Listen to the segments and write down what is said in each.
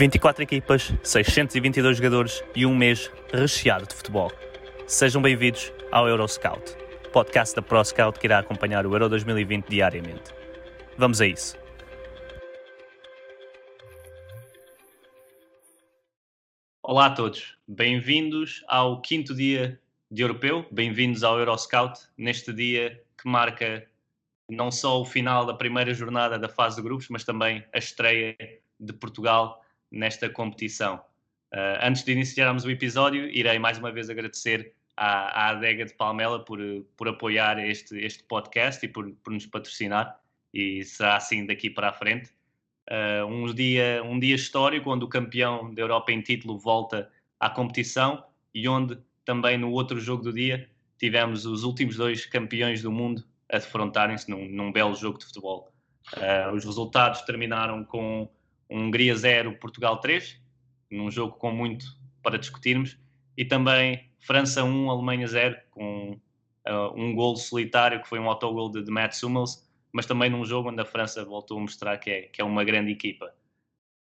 24 equipas, 622 jogadores e um mês recheado de futebol. Sejam bem-vindos ao Euroscout, podcast da ProScout que irá acompanhar o Euro 2020 diariamente. Vamos a isso. Olá a todos, bem-vindos ao quinto dia de Europeu, bem-vindos ao Euroscout, neste dia que marca não só o final da primeira jornada da fase de grupos, mas também a estreia de Portugal nesta competição. Uh, antes de iniciarmos o episódio, irei mais uma vez agradecer à, à Adega de Palmela por, por apoiar este, este podcast e por, por nos patrocinar, e será assim daqui para a frente. Uh, um, dia, um dia histórico onde o campeão da Europa em título volta à competição e onde também no outro jogo do dia tivemos os últimos dois campeões do mundo a defrontarem-se num, num, belo jogo de futebol. Uh, os resultados terminaram com Hungria 0, Portugal 3, num jogo com muito para discutirmos, e também França 1, Alemanha 0, com uh, um gol solitário que foi um autogol de, de Matt Hummels, mas também num jogo onde a França voltou a mostrar que é, que é uma grande equipa.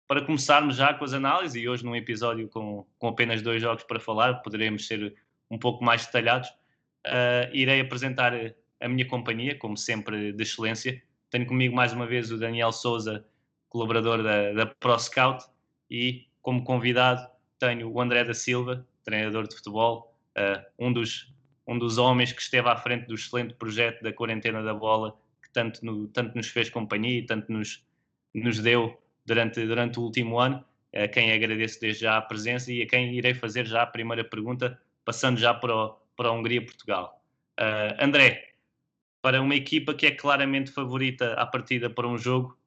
Para começarmos já com as análises, e hoje num episódio com, com apenas dois jogos para falar, poderemos ser um pouco mais detalhados, uh, irei apresentar a minha companhia, como sempre, de excelência. Tenho comigo mais uma vez o Daniel Souza, colaborador da, da ProScout, e como convidado tenho o André da Silva, treinador de futebol, uh, um, dos, um dos homens que esteve à frente do excelente projeto da quarentena da bola, que tanto, no, tanto nos fez companhia e tanto nos, nos deu durante, durante o último ano, a quem agradeço desde já a presença e a quem irei fazer já a primeira pergunta, passando já para, o, para a Hungria-Portugal. Uh, André, para uma equipa que é claramente favorita à partida para um jogo,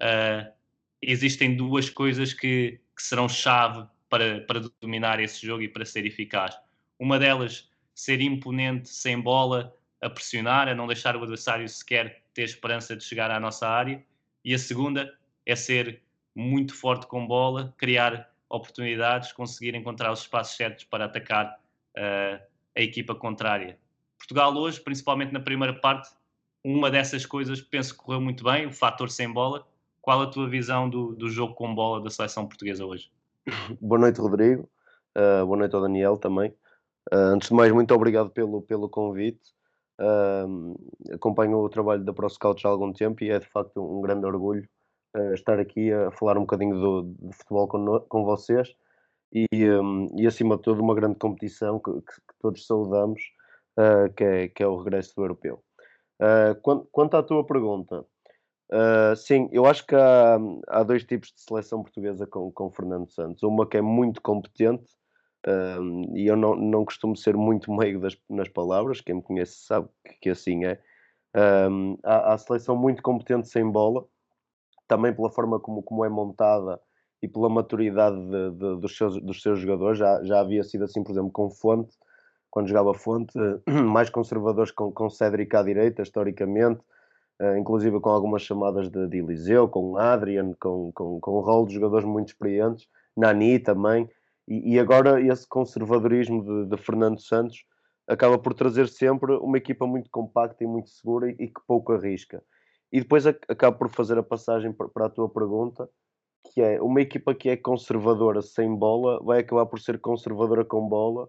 uh, existem duas coisas que, que serão chave para, para dominar esse jogo e para ser eficaz. Uma delas, ser imponente sem bola, a pressionar, a não deixar o adversário sequer ter esperança de chegar à nossa área. E a segunda é ser muito forte com bola, criar oportunidades, conseguir encontrar os espaços certos para atacar uh, a equipa contrária. Portugal hoje, principalmente na primeira parte, uma dessas coisas penso que correu muito bem, o fator sem bola. Qual a tua visão do, do jogo com bola da seleção portuguesa hoje? Boa noite, Rodrigo. Uh, boa noite ao Daniel também. Uh, antes de mais, muito obrigado pelo, pelo convite. Uh, acompanho o trabalho da ProScout há algum tempo e é de facto um grande orgulho estar aqui a falar um bocadinho do, de futebol com, com vocês e, um, e, acima de tudo, uma grande competição que, que, que todos saudamos, que é, que, é, o regresso do europeu. Quanto, quanto, à tua pergunta, Uh, sim, eu acho que há, há, dois tipos de seleção portuguesa com, com Fernando Santos. Uma que é muito competente, e eu não, não costumo ser muito meio das, nas palavras, quem me conhece sabe que, que assim é. Uh, há, há, seleção muito competente sem bola, também pela forma como, como é montada e pela maturidade de, de, dos, seus, dos seus jogadores. Já, já havia sido assim, por exemplo, com Fonte, quando jogava Fonte, mais conservadores com, com Cédric à direita, historicamente uh, inclusive com algumas chamadas de, de Eliseu, com Adrian, com, com, com um rol de jogadores muito experientes, Nani também, e, e agora esse conservadorismo de, de, Fernando Santos acaba por trazer sempre uma equipa muito compacta e muito segura e, e que pouco arrisca. E depois acaba por fazer a passagem para, para a tua pergunta, que é uma equipa que é conservadora sem bola vai acabar por ser conservadora com bola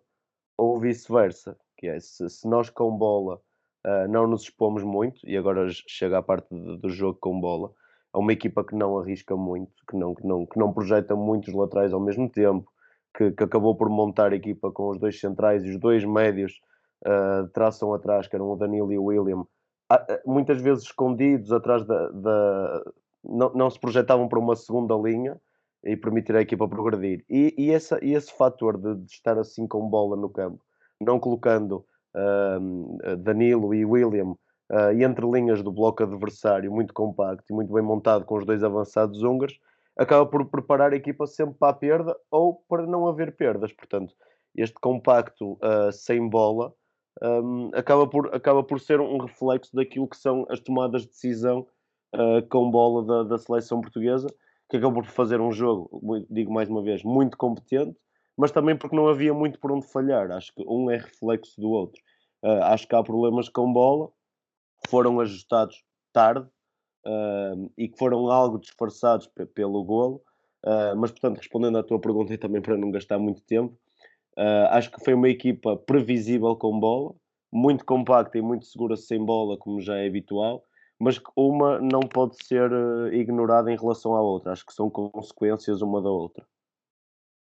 ou vice-versa, que é se, se, nós com bola Uh, não nos expomos muito e agora chega a parte de, do jogo com bola. É uma equipa que não arrisca muito, que não, que não, que não projeta muitos laterais ao mesmo tempo, que, que acabou por montar a equipa com os dois centrais e os dois médios uh, traçam atrás, que eram o Danilo e o William, muitas vezes escondidos atrás da. da não, não se projetavam para uma segunda linha e permitir à equipa progredir. E, e, essa, e esse fator de, de estar assim com bola no campo, não colocando Danilo e William e entre linhas do bloco adversário, muito compacto e muito bem montado com os dois avançados húngaros, acaba por preparar a equipa sempre para a perda ou para não haver perdas. Portanto, este compacto uh, sem bola um, acaba, por, acaba por ser um reflexo daquilo que são as tomadas de decisão uh, com bola da, da seleção portuguesa, que acabou por fazer um jogo, digo mais uma vez, muito competente, mas também porque não havia muito por onde falhar. Acho que um é reflexo do outro. Uh, acho que há problemas com bola, foram ajustados tarde uh, e que foram algo disfarçados pelo golo. Uh, mas, portanto, respondendo à tua pergunta e também para não gastar muito tempo, acho que foi uma equipa previsível com bola, muito compacta e muito segura sem bola, como já é habitual, mas que uma não pode ser ignorada em relação à outra. Acho que são consequências uma da outra.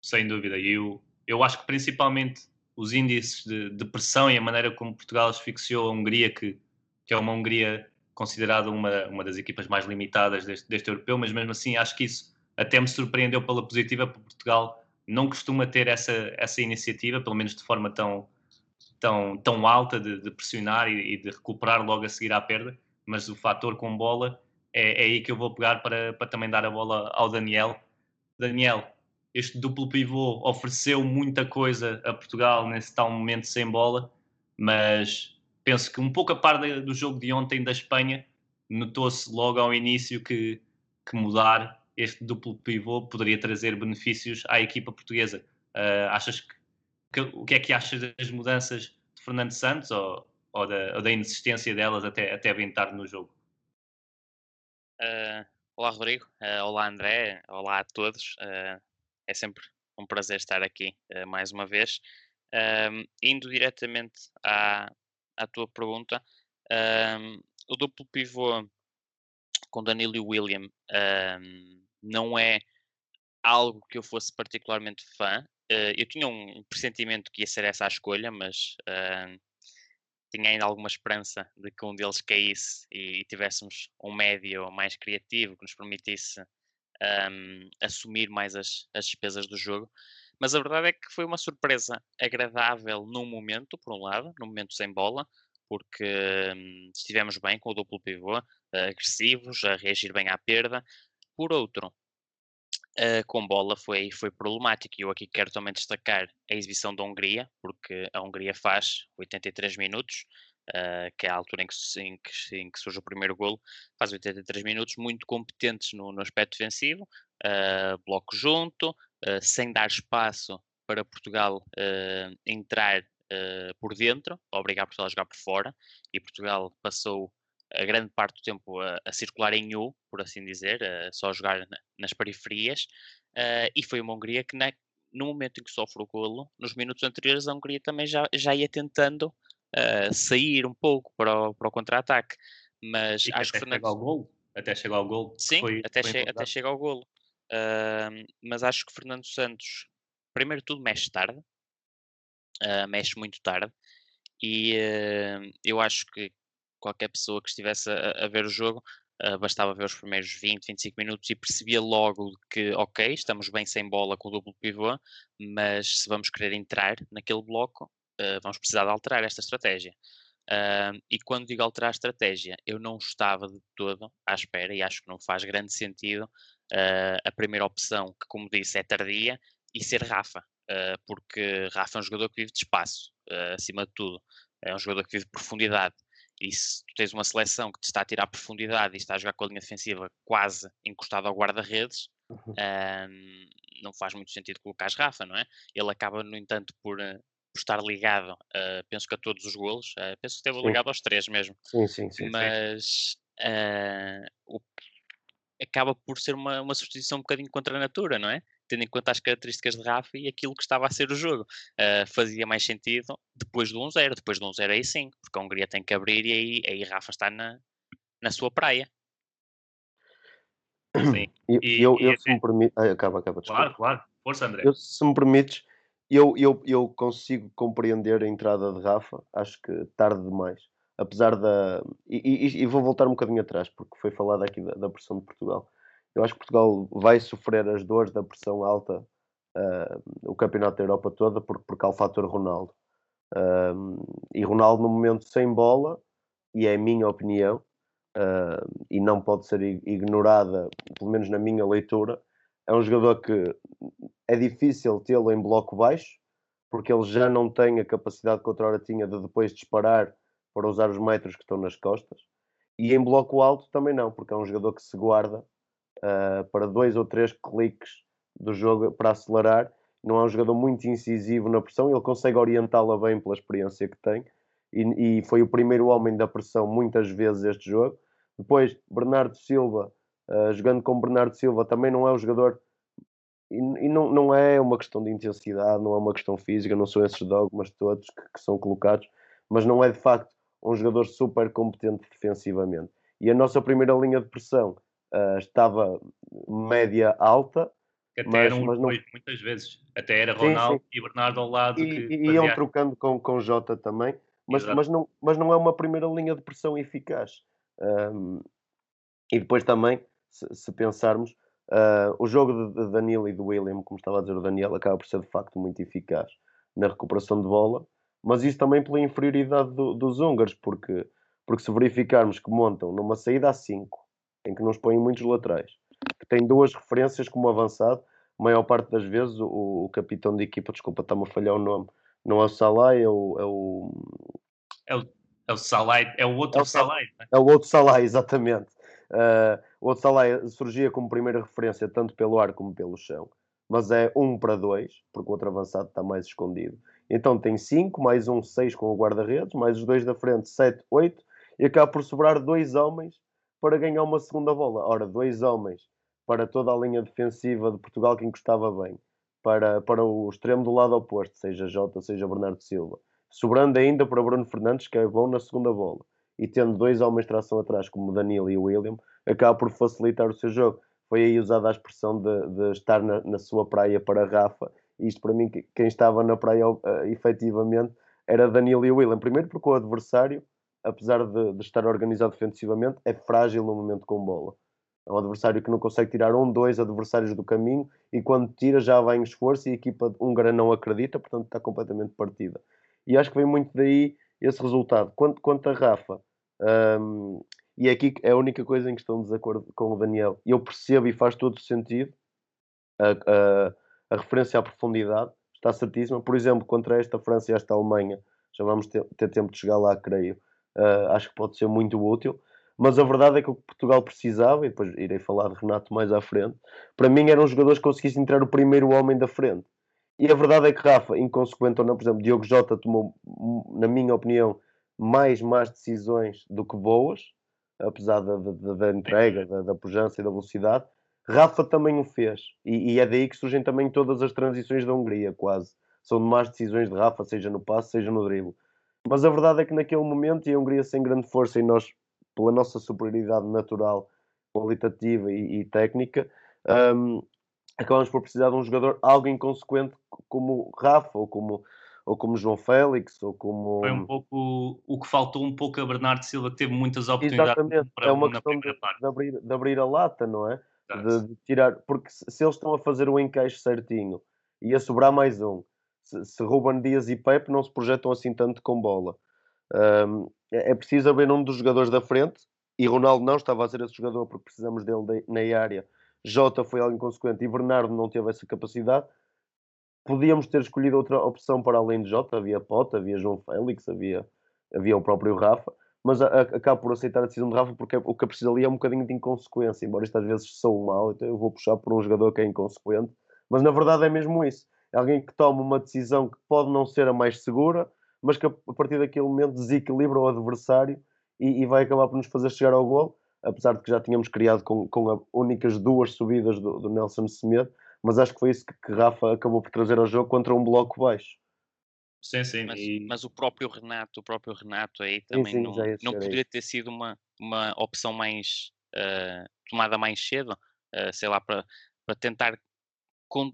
Sem dúvida. E eu, eu acho que principalmente os índices de, pressão e a maneira como Portugal asfixiou a Hungria, que que é uma Hungria considerada uma, uma das equipas mais limitadas deste, deste europeu, mas mesmo assim acho que isso até me surpreendeu pela positiva, porque Portugal não costuma ter essa, essa iniciativa, pelo menos de forma tão, tão, tão alta de, de pressionar e, e, de recuperar logo a seguir à perda, mas o fator com bola é, é, aí que eu vou pegar para, para também dar a bola ao Daniel. Daniel, este duplo pivô ofereceu muita coisa a Portugal nesse tal momento sem bola, mas penso que um pouco a par do jogo de ontem da Espanha, notou-se logo ao início que, que mudar este duplo pivô poderia trazer benefícios à equipa portuguesa. Uh, achas que, que, o que é que achas das mudanças de Fernando Santos ou, ou, da, ou da, inexistência delas até, até bem tarde no jogo? Uh, olá Rodrigo, uh, olá André, olá a todos. É sempre um prazer estar aqui mais uma vez. indo diretamente à, à tua pergunta, um, o duplo pivô com Danilo e William um, não é algo que eu fosse particularmente fã. Uh, eu tinha um pressentimento que ia ser essa a escolha, mas uh, tinha ainda alguma esperança de que um deles caísse e, e tivéssemos um médio mais criativo que nos permitisse um, assumir mais as, as despesas do jogo. Mas a verdade é que foi uma surpresa agradável num momento, por um lado, num momento sem bola, porque hum, estivemos bem com o duplo pivô, agressivos, a reagir bem à perda. Por outro, uh, com bola foi, foi problemático. E eu aqui quero também destacar a exibição da Hungria, porque a Hungria faz 83 minutos, uh, que é a altura em que, em, que, em que, surge o primeiro golo, faz 83 minutos, muito competentes no, no aspecto defensivo, uh, bloco junto, uh, sem dar espaço para Portugal entrar por dentro, obrigar Portugal a jogar por fora, e Portugal passou a grande parte do tempo a, a circular em U, por assim dizer, só a jogar na, nas periferias, e foi uma Hungria que na, no momento em que sofre o golo, nos minutos anteriores a Hungria também já, já ia tentando sair um pouco para o, para o contra-ataque, mas e acho que Fernando... ao golo, até chegar ao golo. Sim, foi, até, foi che até chega ao golo. Uh, mas acho que Fernando Santos, primeiro tudo, mexe tarde, uh, mexe muito tarde, e uh, eu acho que qualquer pessoa que estivesse a, a ver o jogo bastava ver os primeiros 20, 25 minutos e percebia logo que, ok, estamos bem sem bola com o duplo pivô, mas se vamos querer entrar naquele bloco, vamos precisar de alterar esta estratégia. Uh, e quando digo alterar a estratégia, eu não estava de todo à espera e acho que não faz grande sentido uh, a primeira opção, que como disse é tardia, e ser Rafa, uh, porque Rafa é um jogador que vive de espaço, acima de tudo. É um jogador que vive de profundidade. E se tu tens uma seleção que te está a tirar profundidade e está a jogar com a linha defensiva quase encostada ao guarda-redes, uhum. não faz muito sentido colocar Rafa, não é? Ele acaba, no entanto, por, por estar ligado, uh, penso que a todos os golos, uh, penso que esteve ligado aos três mesmo. Sim, sim, sim. Mas uh, o acaba por ser uma, uma substituição um bocadinho contra a natura, não é? Tendo em conta as características de Rafa e aquilo que estava a ser o jogo. Fazia mais sentido depois do 1-0. Depois do 1-0 aí sim, porque a Hungria tem que abrir e aí, aí Rafa está na, na sua praia. Sim. E, eu, eu, se me permite. Ah, acaba, acaba. Desculpa. Claro, claro. Força, André. Eu, se me permites, eu, eu, eu consigo compreender a entrada de Rafa. Acho que tarde demais apesar da. E, e, e, vou voltar um bocadinho atrás, porque foi falado aqui da, da, pressão de Portugal. Eu acho que Portugal vai sofrer as dores da pressão alta uh, o Campeonato da Europa toda, porque, porque há o fator Ronaldo. Uh, e Ronaldo, no momento sem bola, e é a minha opinião, uh, e não pode ser ignorada, pelo menos na minha leitura, é um jogador que é difícil tê-lo em bloco baixo, porque ele já não tem a capacidade que outra hora tinha de depois disparar para usar os metros que estão nas costas. E em bloco alto também não, porque é um jogador que se guarda uh, para dois ou três cliques do jogo para acelerar. Não é um jogador muito incisivo na pressão, ele consegue orientá-la bem pela experiência que tem. E, e, foi o primeiro homem da pressão muitas vezes este jogo. Depois, Bernardo Silva, uh, jogando com Bernardo Silva, também não é um jogador. E, e, não, não é uma questão de intensidade, não é uma questão física, não são esses dogmas todos que, que são colocados, mas não é de facto um jogador super competente defensivamente. E a nossa primeira linha de pressão uh, estava média alta. Até mas, eram mas não... muitas vezes. Até era Ronaldo sim, sim. e Bernardo ao lado. E, que e iam trocando com, com Jota também. Mas, mas, não, mas não é uma primeira linha de pressão eficaz. Um, e depois também, se, se pensarmos, uh, o jogo de, de Danilo e do William, como estava a dizer o Daniel, acaba por ser de facto muito eficaz na recuperação de bola mas isso também pela inferioridade do, dos húngaros, porque, porque se verificarmos que montam numa saída a 5, em que nos põem muitos laterais, que tem duas referências como avançado, a maior parte das vezes o, o capitão de equipa, desculpa, está-me a falhar o nome, não é o Salai, é o. É o, é o, é o Salai, é o outro é o Salai. Né? É o outro Salai, exatamente. Uh, o outro Salai surgia como primeira referência tanto pelo ar como pelo chão, mas é um para dois, porque o outro avançado está mais escondido. Então tem 5, mais um 6 com o guarda-redes, mais os dois da frente, 7, 8, e acaba por sobrar dois homens para ganhar uma segunda bola. Ora, dois homens para toda a linha defensiva de Portugal que encostava bem, para, para o extremo do lado oposto, seja Jota, seja Bernardo Silva, sobrando ainda para Bruno Fernandes, que é bom na segunda bola, e tendo dois homens de tração atrás, como Danilo e William, acaba por facilitar o seu jogo. Foi aí usada a expressão de, de estar na, na sua praia para Rafa isto para mim, quem estava na praia uh, efetivamente era Danilo e William. Primeiro porque o adversário, apesar de, de, estar organizado defensivamente, é frágil no momento com bola. É um adversário que não consegue tirar um, dois adversários do caminho e quando tira já vai em esforço e a equipa húngara não acredita, portanto está completamente partida. E acho que vem muito daí esse resultado. Quanto, quanto a Rafa, um, e aqui é a única coisa em que estou em desacordo com o Daniel, eu percebo e faz todo sentido a referência à profundidade está certíssima. Por exemplo, contra esta França e esta Alemanha, já vamos ter, ter tempo de chegar lá, creio. Uh, acho que pode ser muito útil. Mas a verdade é que o que Portugal precisava, e depois irei falar de Renato mais à frente, para mim eram jogadores que conseguissem entrar o primeiro homem da frente. E a verdade é que Rafa, inconsequente ou não, por exemplo, Diogo Jota tomou, na minha opinião, mais más decisões do que boas, apesar da, da, da entrega, da, da pujança e da velocidade. Rafa também o fez. E, e, é daí que surgem também todas as transições da Hungria, quase. São más decisões de Rafa, seja no passe, seja no drible. Mas a verdade é que naquele momento, e a Hungria sem grande força, e nós, pela nossa superioridade natural, qualitativa e, e técnica, um, acabamos por precisar de um jogador algo inconsequente como Rafa, ou como, ou como João Félix, ou como... Foi um pouco o que faltou um pouco a Bernardo Silva, que teve muitas oportunidades Exatamente. para é uma questão de, de, abrir, de abrir a lata, não é? de, de, tirar, porque se, se, eles estão a fazer o encaixe certinho e a sobrar mais um, se, se Ruben Dias e Pepe não se projetam assim tanto com bola, um, é, é, preciso haver um dos jogadores da frente e Ronaldo não estava a ser esse jogador porque precisamos dele de, na área. Jota foi algo inconsequente e Bernardo não teve essa capacidade. Podíamos ter escolhido outra opção para além de Jota, havia Pota, havia João Félix, havia, havia o próprio Rafa mas a, a, acabo por aceitar a decisão de Rafa porque o que é preciso ali é um bocadinho de inconsequência, embora isto às vezes sou mal, então eu vou puxar por um jogador que é inconsequente, mas na verdade é mesmo isso. É alguém que toma uma decisão que pode não ser a mais segura, mas que a partir daquele momento desequilibra o adversário e, e vai acabar por nos fazer chegar ao gol, apesar de que já tínhamos criado com, com as únicas duas subidas do, do Nelson Semedo, mas acho que foi isso que, que Rafa acabou por trazer ao jogo contra um bloco baixo. Sim, sim. Mas, e... mas, o próprio Renato, o próprio Renato aí também sim, sim, não, não poderia ter sido uma, uma opção mais uh, tomada mais cedo, uh, sei lá, para, para tentar com,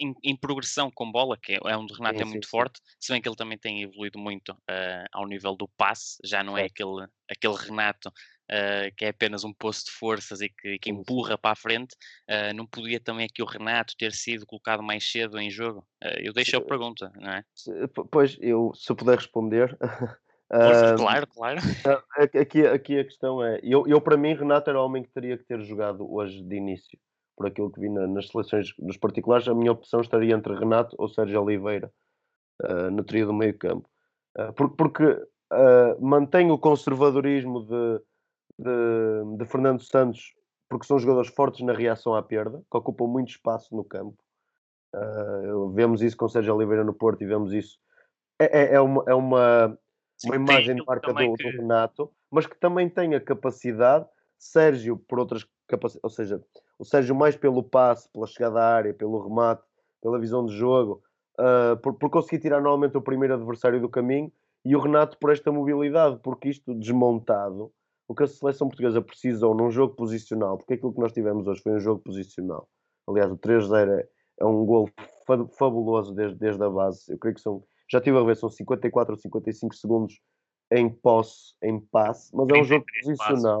em, em, progressão com bola, que é, é onde o Renato sim, é muito sim, forte, sim. se bem que ele também tem evoluído muito uh, ao nível do passe, já não é aquele, aquele Renato uh, que é apenas um posto de forças e que, que empurra para a frente, uh, não podia também aqui o Renato ter sido colocado mais cedo em jogo? eu deixo a pergunta, não é? Pois, eu, se eu puder responder, claro, claro. Aqui, aqui a questão é: eu, eu, para mim, Renato era o homem que teria que ter jogado hoje de início. Por aquilo que vi na, nas seleções nos particulares, a minha opção estaria entre Renato ou Sérgio Oliveira uh, no trio do meio-campo. Uh, por, porque uh, mantém o conservadorismo de, de, de, Fernando Santos, porque são jogadores fortes na reação à perda, que ocupam muito espaço no campo. vemos isso com Sérgio Oliveira no Porto e vemos isso. É, é, é uma, é uma uma imagem de marca do, que... do, Renato, mas que também tem a capacidade, Sérgio, por outras capacidades, ou seja, o Sérgio mais pelo passe, pela chegada à área, pelo remate, pela visão de jogo, uh, por, por conseguir tirar normalmente o primeiro adversário do caminho, e o Renato por esta mobilidade, porque isto desmontado, o que a seleção portuguesa precisou num jogo posicional, porque aquilo que nós tivemos hoje foi um jogo posicional. Aliás, o 3-0 é, é um gol fabuloso desde, desde a base. Eu creio que são já tive a ver, são 54 ou 55 segundos em posse, em passe, mas é um jogo posicional.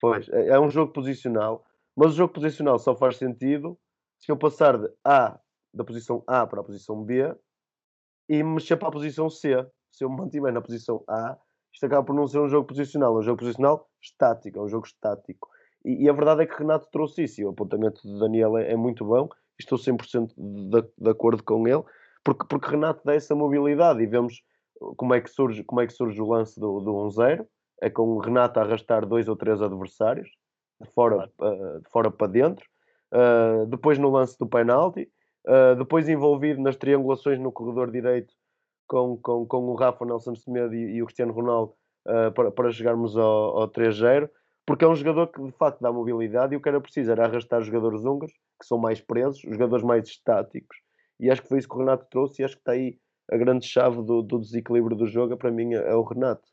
Pois, é, é um jogo posicional, mas o jogo posicional só faz sentido se eu passar de A, da posição A para a posição B e mexer para a posição C. Se eu me mantiver na posição A, isto acaba por não ser um jogo posicional, é um jogo posicional estático, é um jogo estático. E, e a verdade é que Renato trouxe isso, e o apontamento de Daniel é, é muito bom, estou 100% de, de acordo com ele, porque, porque Renato dá essa mobilidade e vemos como é que surge, como é que surge o lance do, do 1-0, é com o Renato a arrastar dois ou três adversários de fora, uh, de fora para dentro, uh, depois no lance do penalti, uh, depois envolvido nas triangulações no corredor direito com, com, com o Rafa Nelson Semedo e, e o Cristiano Ronaldo para, para chegarmos ao, ao 3-0, porque é um jogador que de facto dá mobilidade e o que era preciso era arrastar jogadores húngaros, que são mais presos, jogadores mais estáticos, e acho que foi isso que o Renato trouxe e acho que está aí a grande chave do, do desequilíbrio do jogo, para mim é o Renato.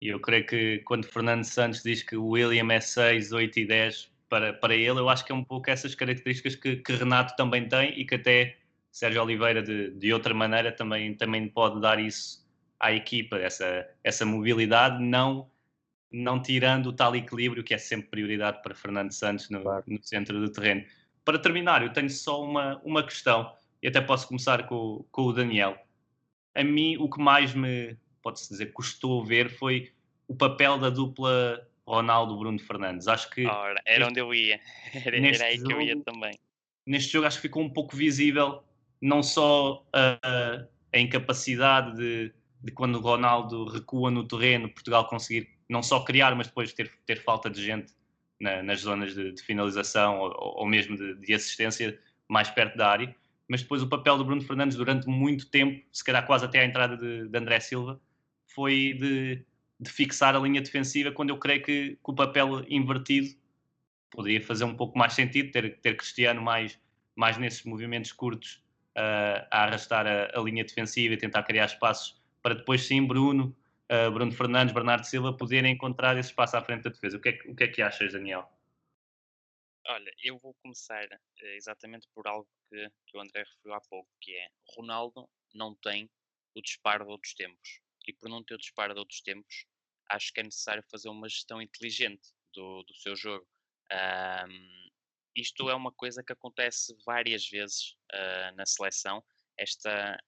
E eu creio que quando Fernando Santos diz que o William é 6, 8 e 10 para, para ele, eu acho que é um pouco essas características que, que Renato também tem e que até Sérgio Oliveira, de, de outra maneira, também, também pode dar isso à equipa, essa, essa mobilidade, não, não tirando o tal equilíbrio que é sempre prioridade para Fernando Santos no, claro. no centro do terreno. Para terminar, eu tenho só uma, uma questão e até posso começar com, com o Daniel. A mim, o que mais me, pode-se dizer, custou ver foi o papel da dupla Ronaldo-Bruno Fernandes. Acho que. Ora, era onde eu ia. Era, era aí jogo, que eu ia também. Neste jogo, acho que ficou um pouco visível não só a, a incapacidade de, de, quando o Ronaldo recua no terreno, Portugal conseguir não só criar, mas depois ter, ter falta de gente na, nas zonas de, de finalização ou, ou mesmo de, de, assistência mais perto da área mas depois o papel do Bruno Fernandes durante muito tempo, se calhar quase até à entrada de, André Silva, foi de, de, fixar a linha defensiva, quando eu creio que, que, o papel invertido poderia fazer um pouco mais sentido, ter, ter Cristiano mais, mais nesses movimentos curtos uh, a arrastar a, a, linha defensiva e tentar criar espaços para depois sim Bruno, uh, Bruno Fernandes, Bernardo Silva poderem encontrar esse espaço à frente da defesa. O que é, o que, é que achas, Daniel? Olha, eu vou começar uh, exatamente por algo que, que o André referiu há pouco, que é Ronaldo não tem o disparo de outros tempos. E por não ter o disparo de outros tempos, acho que é necessário fazer uma gestão inteligente do, do seu jogo. Um, isto é uma coisa que acontece várias vezes uh, na seleção. Esta,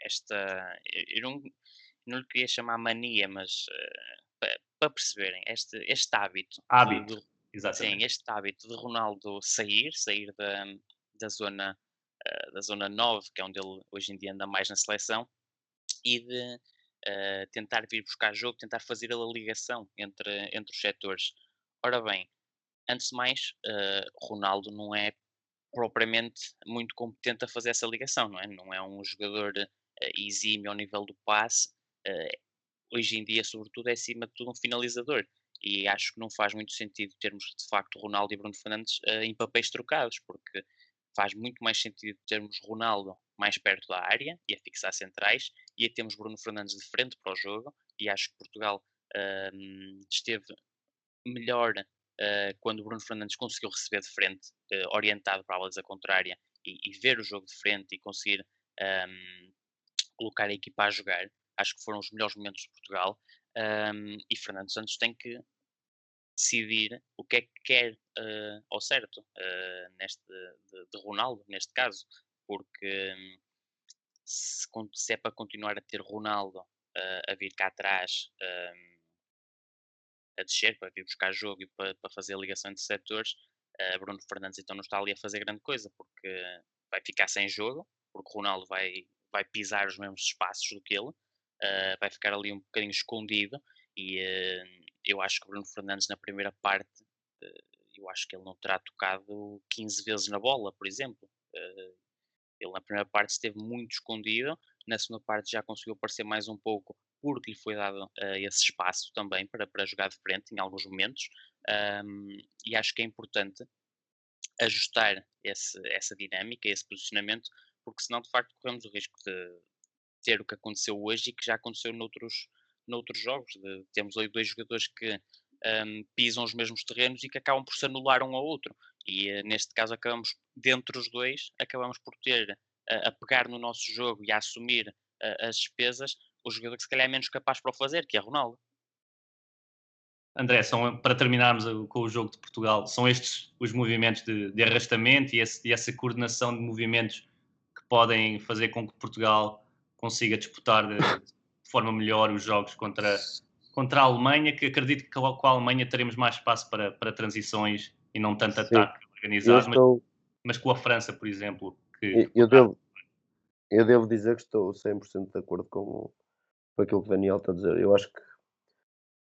esta eu não, não lhe queria chamar mania, mas uh, para, perceberem, este, este hábito, hábito. De, Exatamente. Sim, este hábito de Ronaldo sair, sair da, da zona uh, da zona 9, que é onde ele hoje em dia anda mais na seleção, e de tentar vir buscar jogo, tentar fazer a ligação entre, entre os setores. Ora bem, antes de mais, uh, Ronaldo não é propriamente muito competente a fazer essa ligação, não é? Não é um jogador exímio ao nível do passe. hoje em dia, sobretudo, é acima de tudo um finalizador e acho que não faz muito sentido termos de facto Ronaldo e Bruno Fernandes uh, em papéis trocados, porque faz muito mais sentido termos Ronaldo mais perto da área e a fixar centrais e a termos Bruno Fernandes de frente para o jogo e acho que Portugal uh, esteve melhor uh, quando Bruno Fernandes conseguiu receber de frente, uh, orientado para a baliza contrária e, e, ver o jogo de frente e conseguir um, colocar a equipa a jogar. Acho que foram os melhores momentos de Portugal um, e Fernando Santos tem que decidir o que é que quer uh, ao certo uh, neste de, de, Ronaldo, neste caso, porque um, se, se, é para continuar a ter Ronaldo a vir cá atrás um, a descer para vir buscar jogo e para, para fazer a ligação entre setores, uh, Bruno Fernandes então não está ali a fazer grande coisa porque vai ficar sem jogo, porque Ronaldo vai, vai pisar os mesmos espaços do que ele, uh, vai ficar ali um bocadinho escondido e uh, eu acho que Bruno Fernandes na primeira parte eu acho que ele não terá tocado 15 vezes na bola, por exemplo. ele na primeira parte esteve muito escondido, na segunda parte já conseguiu aparecer mais um pouco porque lhe foi dado uh, esse espaço também para, para jogar de frente em alguns momentos um, e acho que é importante ajustar esse, essa dinâmica, esse posicionamento, porque senão de facto corremos o risco de ter o que aconteceu hoje e que já aconteceu noutros, noutros jogos. De, temos ali dois jogadores que um, pisam os mesmos terrenos e que acabam por se anular um ao outro. E uh, neste caso acabamos, dentre os dois, acabamos por ter uh, a pegar no nosso jogo e a assumir uh, as despesas o jogador que se calhar é menos capaz para o fazer, que é Ronaldo. André, são, para terminarmos com o jogo de Portugal, são estes os movimentos de, de arrastamento e, esse, e, essa coordenação de movimentos que podem fazer com que Portugal consiga disputar de, de forma melhor os jogos contra, contra a Alemanha, que acredito que com a Alemanha teremos mais espaço para, para transições e não tanto Sim. ataque organizado, estou... mas, mas, com a França, por exemplo. Que, eu, devo, eu devo dizer que estou 100% de acordo com, com aquilo que o Daniel está a dizer. Eu acho que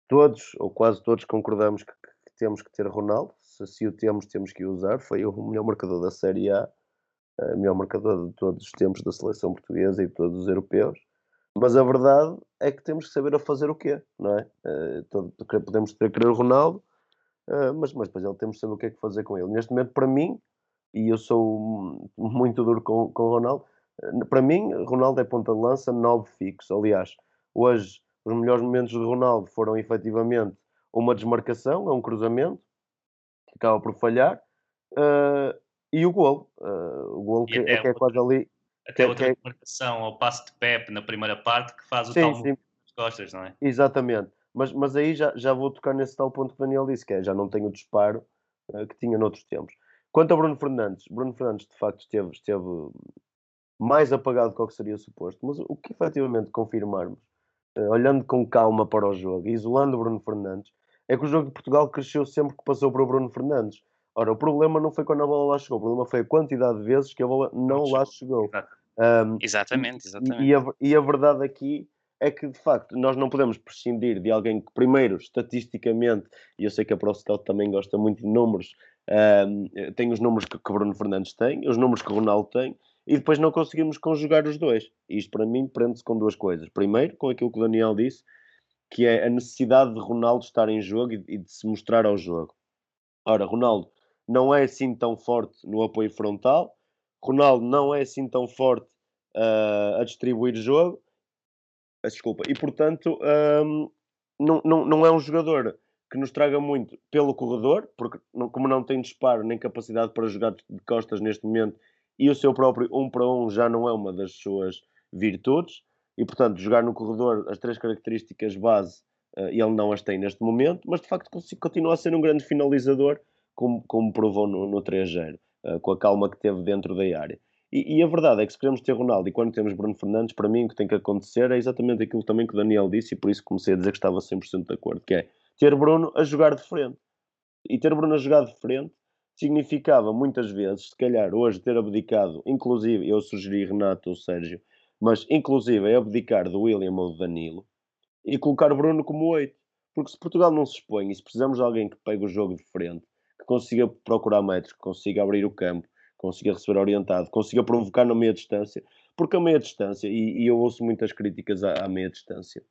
todos, ou quase todos, concordamos que, que temos que ter Ronaldo. Se, se o temos, temos que o usar. Foi o melhor marcador da Série A, o melhor marcador de todos os tempos da seleção portuguesa e de todos os europeus. Mas a verdade é que temos que saber a fazer o quê, não é? Todo, podemos ter querer o Ronaldo, uh, mas, mas depois ele temos que saber o que é que fazer com ele. Neste momento, para mim, e eu sou muito duro com, com o Ronaldo, para mim, Ronaldo é ponta de lança, 9 fixo. Aliás, Hoje, os melhores momentos de Ronaldo foram efetivamente uma desmarcação, é um cruzamento, que acaba por falhar, uh, e o gol. Uh, o gol que, é, que é quase ali. Até que, outra é desmarcação ao passo de Pepe na primeira parte que faz o sim, tal sim. nas costas, não é? Exatamente. Mas, mas aí já, já vou tocar nesse tal ponto que o Daniel disse, que é já não tem o disparo uh, que tinha noutros tempos. Quanto a Bruno Fernandes, Bruno Fernandes de facto esteve, esteve mais apagado do que seria suposto, mas o que efetivamente confirmarmos eh, olhando com calma para o jogo, isolando o Bruno Fernandes, é que o jogo de Portugal cresceu sempre que passou para o Bruno Fernandes. Ora, o problema não foi quando a bola lá chegou, o problema foi a quantidade de vezes que a bola não lá chegou. Um, exatamente, exatamente. E, e, a, e, a, verdade aqui é que, de facto, nós não podemos prescindir de alguém que, primeiro, estatisticamente, e eu sei que a ProScout também gosta muito de números, um, tem os números que, que Bruno Fernandes tem, os números que o Ronaldo tem, e depois não conseguimos conjugar os dois. Isto para mim prende-se com duas coisas. Primeiro, com aquilo que o Daniel disse, que é a necessidade de Ronaldo estar em jogo e, de se mostrar ao jogo. Ora, Ronaldo não é assim tão forte no apoio frontal, Ronaldo não é assim tão forte uh, a distribuir jogo, desculpa, e portanto um, não, não, não é um jogador que nos traga muito pelo corredor, porque não, como não tem disparo nem capacidade para jogar de costas neste momento e o seu próprio um para um já não é uma das suas virtudes. E portanto jogar no corredor as três características base uh, ele não as tem neste momento mas de facto continua a ser um grande finalizador como, como provou no, no 3-0 uh, eh, com a calma que teve dentro da área. E, e, a verdade é que se queremos ter Ronaldo e quando temos Bruno Fernandes para mim o que tem que acontecer é exatamente aquilo também que o Daniel disse e por isso comecei a dizer que estava 100% de acordo que é ter Bruno a jogar de frente. E ter Bruno a jogar de frente significava muitas vezes, se calhar hoje ter abdicado, inclusive eu sugeri Renato ou Sérgio, mas inclusive é abdicar do William ou do Danilo e colocar Bruno como oito. Porque se Portugal não se expõe e se precisamos de alguém que pegue o jogo de frente, que consiga procurar metros, que consiga abrir o campo, consiga receber orientado, consiga provocar na meia distância, porque a meia distância, e, e eu ouço muitas críticas à, à meia distância,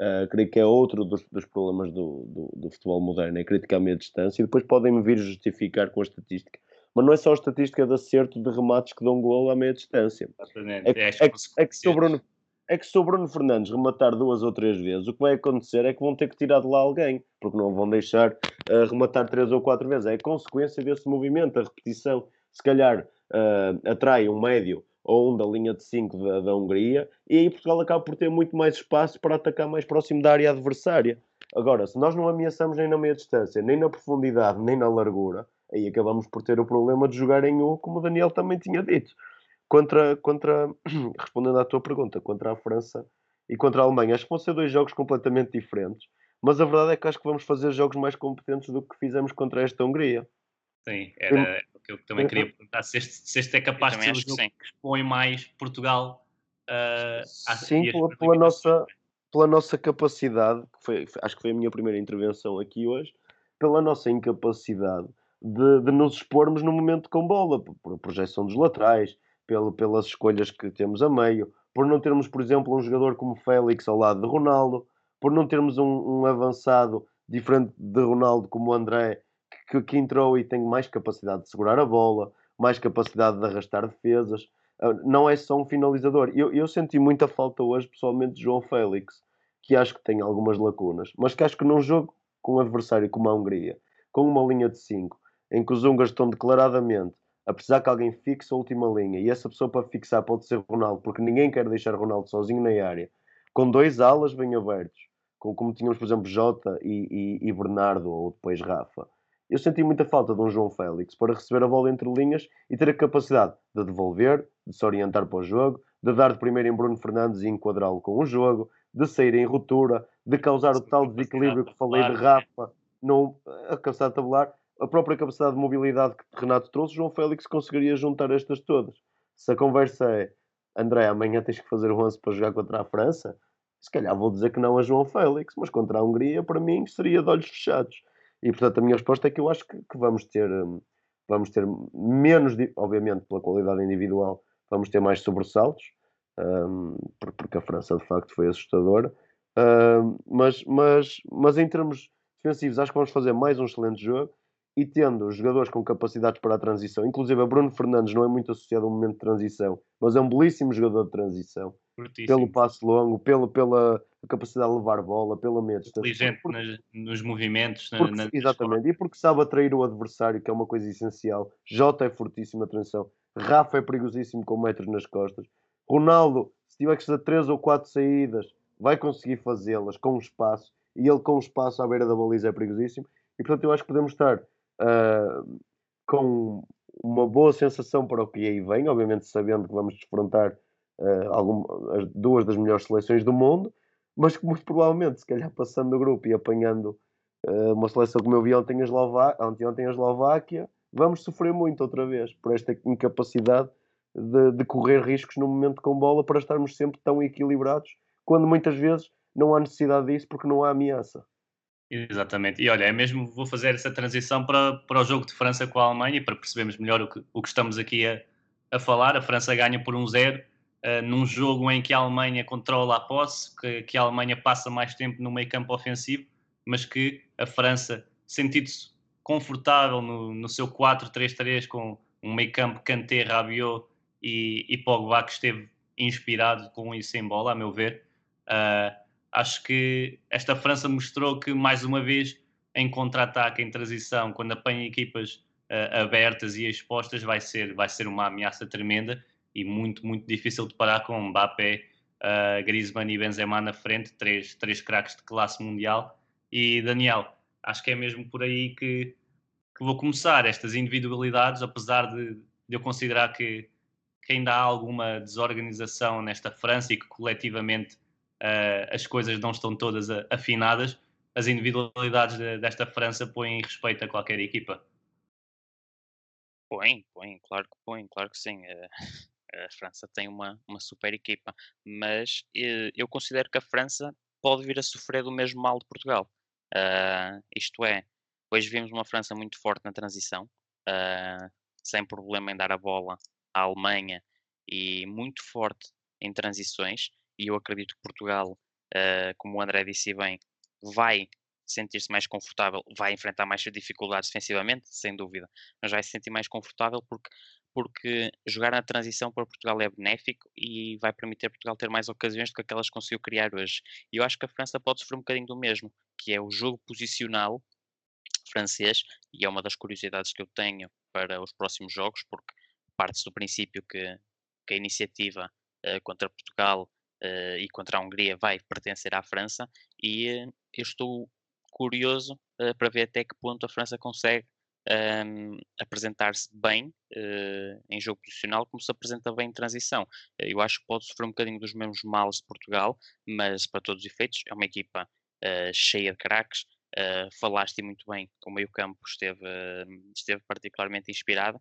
Uh, creio que é outro dos, dos problemas do, do, do, futebol moderno, é criticar a meia distância e depois podem-me vir justificar com a estatística. Mas não é só a estatística de acerto de remates que dão gol à meia distância. É, é, é, é, que se o Bruno, é que se o Bruno Fernandes rematar duas ou três vezes, o que vai acontecer é que vão ter que tirar de lá alguém, porque não vão deixar uh, rematar três ou quatro vezes. É a consequência desse movimento, a repetição. Se calhar uh, atrai um médio ou um da linha de 5 da, da Hungria, e aí Portugal acaba por ter muito mais espaço para atacar mais próximo da área adversária. Agora, se nós não ameaçamos nem na meia distância, nem na profundidade, nem na largura, aí acabamos por ter o problema de jogar em U, como o Daniel também tinha dito. Contra, contra respondendo à tua pergunta, contra a França, e contra a Alemanha. Acho que vão ser dois jogos completamente diferentes. Mas a verdade é que acho que vamos fazer jogos mais competentes do que fizemos contra esta Hungria. Sim, era o que eu também queria perguntar. Se este, se este é capaz de ser o que expõe mais Portugal uh, a- Sim, pela, pela nossa, pela nossa capacidade, que foi, acho que foi a minha primeira intervenção aqui hoje, pela nossa incapacidade de, de nos expormos no momento com bola, por, projeção dos laterais, pelo, pelas escolhas que temos a meio, por não termos, por exemplo, um jogador como Félix ao lado de Ronaldo, por não termos um, um avançado diferente de Ronaldo como o André, que, que entrou e tem mais capacidade de segurar a bola, mais capacidade de arrastar defesas. Ah, Não é só um finalizador. Eu, eu senti muita falta hoje, pessoalmente, de João Félix, que acho que tem algumas lacunas, mas que acho que num jogo com um adversário como a Hungria, com uma linha de 5, em que os húngaros estão declaradamente a precisar que alguém fixe a última linha, e essa pessoa para fixar pode ser Ronaldo, porque ninguém quer deixar Ronaldo sozinho na área, com dois alas bem abertos, com, como tínhamos, por exemplo, Jota e, e- e Bernardo, ou depois Rafa. Eu senti muita falta de um João Félix para receber a bola entre linhas e ter a capacidade de devolver, de se orientar para o jogo, de dar de primeiro em Bruno Fernandes e enquadrá-lo com o jogo, de sair em ruptura, de causar o tal desequilíbrio que falei de? Rafa, não, a capacidade de tabular, a própria capacidade de mobilidade que Renato trouxe, João Félix conseguiria juntar estas todas. Se a conversa é André, amanhã tens que fazer o 11 para jogar contra a França, se calhar vou dizer que não a João Félix, mas contra a Hungria, para mim, seria de olhos fechados. E portanto, a minha resposta é que eu acho que, que vamos ter. hum, Vamos ter menos, obviamente, pela qualidade individual, vamos ter mais sobressaltos, por- porque a França de facto foi assustadora. Hum, mas, mas, mas em termos defensivos, acho que vamos fazer mais um excelente jogo e tendo jogadores com capacidades para a transição, inclusive a Bruno Fernandes não é muito associado a um momento de transição, mas é um belíssimo jogador de transição, Fortíssimo. pelo passo longo, pelo, pela capacidade de levar bola, pela meia distância. inteligente Porque- nas- nos movimentos. na- porque- na- exatamente, e porque sabe atrair o adversário, que é uma coisa essencial. Jota é fortíssimo na transição, Rafa é perigosíssimo com metros nas costas. Ronaldo, se tiver que fazer três ou quatro saídas, vai conseguir fazê-las com espaço, e ele com espaço à beira da baliza é perigosíssimo. E portanto, eu acho que podemos estar ah, com uma boa sensação para o que aí vem, obviamente sabendo que vamos defrontar ah, algum- as duas das melhores seleções do mundo, mas que muito provavelmente, se calhar passando do grupo e apanhando eh, uma seleção como eu vi ontem a, Eslová ontem a Eslováquia, vamos sofrer muito outra vez por esta incapacidade de, de correr riscos no momento com bola para estarmos sempre tão equilibrados, quando muitas vezes não há necessidade disso porque não há ameaça. Exatamente. E olha, é mesmo, vou fazer essa transição para, para o jogo de França com a Alemanha para percebermos melhor o que, o que estamos aqui a, a falar. A França ganha por 1-0 eh, num jogo em que a Alemanha controla a posse, que, que a Alemanha passa mais tempo no meio campo ofensivo, mas que a França, sentindo-se confortável no, no seu 4-3-3 com um meio campo Kanté, Rabiot e, e Pogba que esteve inspirado com isso em bola, a meu ver. Ah, acho que esta França mostrou que, mais uma vez, em contra-ataque, em transição, quando apanha equipas uh, abertas e expostas, vai ser, vai ser uma ameaça tremenda e muito, muito difícil de parar com Mbappé, uh, Griezmann e Benzema na frente, três, três craques de classe mundial. E Daniel, acho que é mesmo por aí que, que vou começar estas individualidades, apesar de, de eu considerar que, que ainda há alguma desorganização nesta França e que coletivamente Uh, as coisas não estão todas afinadas, as individualidades de, desta França põem respeito a qualquer equipa. Põe, põe, claro que põe, claro que sim. eh, A França tem uma, uma super equipa, mas eh, eu considero que a França pode vir a sofrer do mesmo mal de Portugal. Ah, isto é, hoje vimos uma França muito forte na transição, ah, sem problema em dar a bola à Alemanha e muito forte em transições. E eu acredito que Portugal, ah, como o André disse bem, vai sentir-se mais confortável, vai enfrentar mais dificuldades defensivamente, sem dúvida, mas vai se sentir mais confortável porque, porque jogar na transição para Portugal é benéfico e vai permitir a Portugal ter mais ocasiões do que aquelas que conseguiu criar hoje. E eu acho que a França pode sofrer um bocadinho do mesmo, que é o jogo posicional francês, e é uma das curiosidades que eu tenho para os próximos jogos, porque parte-se do princípio que, que a iniciativa uh, contra Portugal uh, e contra a Hungria vai pertencer à França, e uh, eu estou curioso para ver até que ponto a França consegue um, apresentar-se bem uh, em jogo posicional, como se apresenta bem em transição. Eu acho que pode sofrer um bocadinho dos mesmos males de Portugal, mas para todos os efeitos é uma equipa uh, cheia de craques. Uh, falaste muito bem, o meio-campo esteve, esteve particularmente inspirado.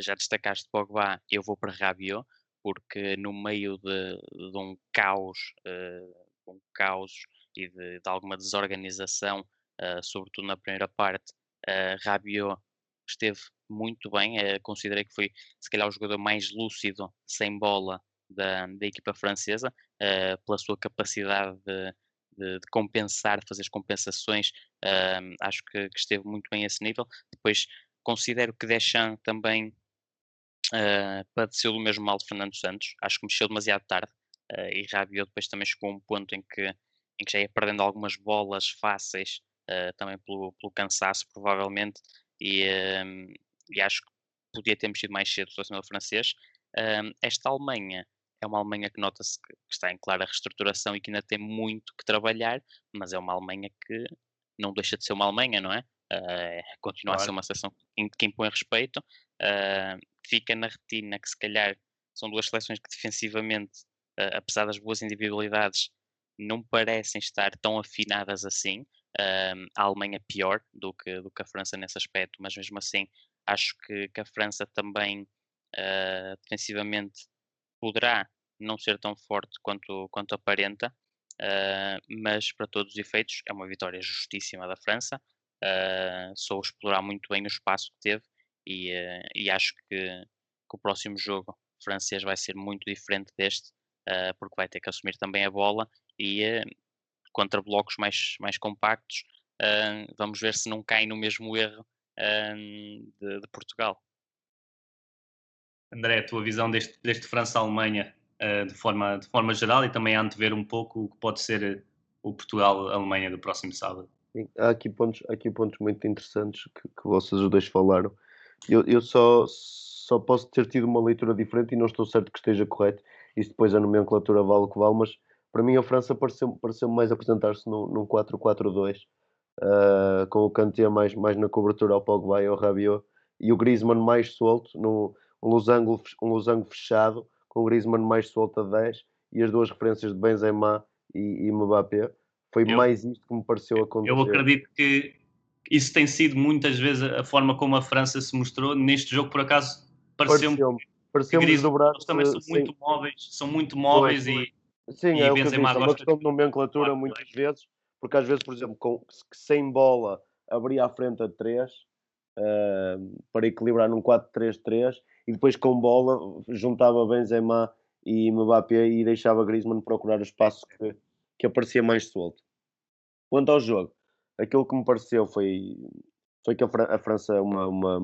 já destacaste Pogba, eu vou para Rabiot, porque no meio de, de um caos, um caos e de, de alguma desorganização, sobretudo na primeira parte, Uh, Rabiot esteve muito bem, uh, considerei que foi se calhar o jogador mais lúcido sem bola da, da equipa francesa, uh, pela sua capacidade de, de, de, compensar, de fazer as compensações, uh, acho que, que, esteve muito bem a esse nível. Depois considero que Deschamps também uh, padeceu do mesmo mal de Fernando Santos, acho que mexeu demasiado tarde e Rabiot depois também chegou a um ponto em que, em que já ia perdendo algumas bolas fáceis também pelo, pelo, cansaço, provavelmente, e, uh, e, acho que podia ter mexido mais cedo cima do francês. Uh, esta Alemanha é uma Alemanha que nota-se que, que, está em clara reestruturação e que ainda tem muito que trabalhar, mas é uma Alemanha que não deixa de ser uma Alemanha, não é? Uh, continua claro. a ser uma seleção que impõe respeito, uh, fica na retina que se calhar são duas seleções que defensivamente, uh, apesar das boas individualidades, não parecem estar tão afinadas assim, Uh, a Alemanha pior do que, do que a França nesse aspecto, mas mesmo assim acho que, que a França também uh, defensivamente poderá não ser tão forte quanto, quanto aparenta, uh, mas para todos os efeitos é uma vitória justíssima da França. Uh, explorar muito bem o espaço que teve e, e acho que, que, o próximo jogo francês vai ser muito diferente deste, porque vai ter que assumir também a bola e, contra blocos mais, mais compactos. Uh, vamos ver se não cai no mesmo erro uh, de, de, Portugal. André, a tua visão deste, deste França-Alemanha uh, de, forma, de forma geral e também antever um pouco o que pode ser o Portugal-Alemanha do próximo sábado. Sim, há aqui pontos, há aqui pontos muito interessantes que, que vocês os dois falaram. Eu, eu só, só posso ter tido uma leitura diferente e não estou certo que esteja correto. Isso depois a nomenclatura vale o que vale, mas para mim, a França pareceu, pareceu mais apresentar-se num, num 4-4-2, uh, ah, com o Kanté mais, mais na cobertura ao Pogba e ao Rabiot, e o Griezmann mais solto, no, um, losango, um losango fechado, com o Griezmann mais solto a 10, e as duas referências de Benzema e, e Mbappé. Foi eu, mais isto que me pareceu acontecer. Eu acredito que isso tem sido muitas vezes a forma como a França se mostrou. Neste jogo, por acaso, pareceu-me pareceu, pareceu que desdobrar. Eles também são muito móveis, são muito móveis foi, foi. e Sim, e é o que eu disse, é uma questão de nomenclatura muitas vezes, porque às vezes, por exemplo, com, sem bola abria à frente a 3 uh, para equilibrar num 4-3-3 e depois com bola juntava Benzema e Mbappé e deixava Griezmann procurar o espaço que, que aparecia mais solto. Quanto ao jogo, aquilo que me pareceu foi, foi que a, Fran a França é uma, uma,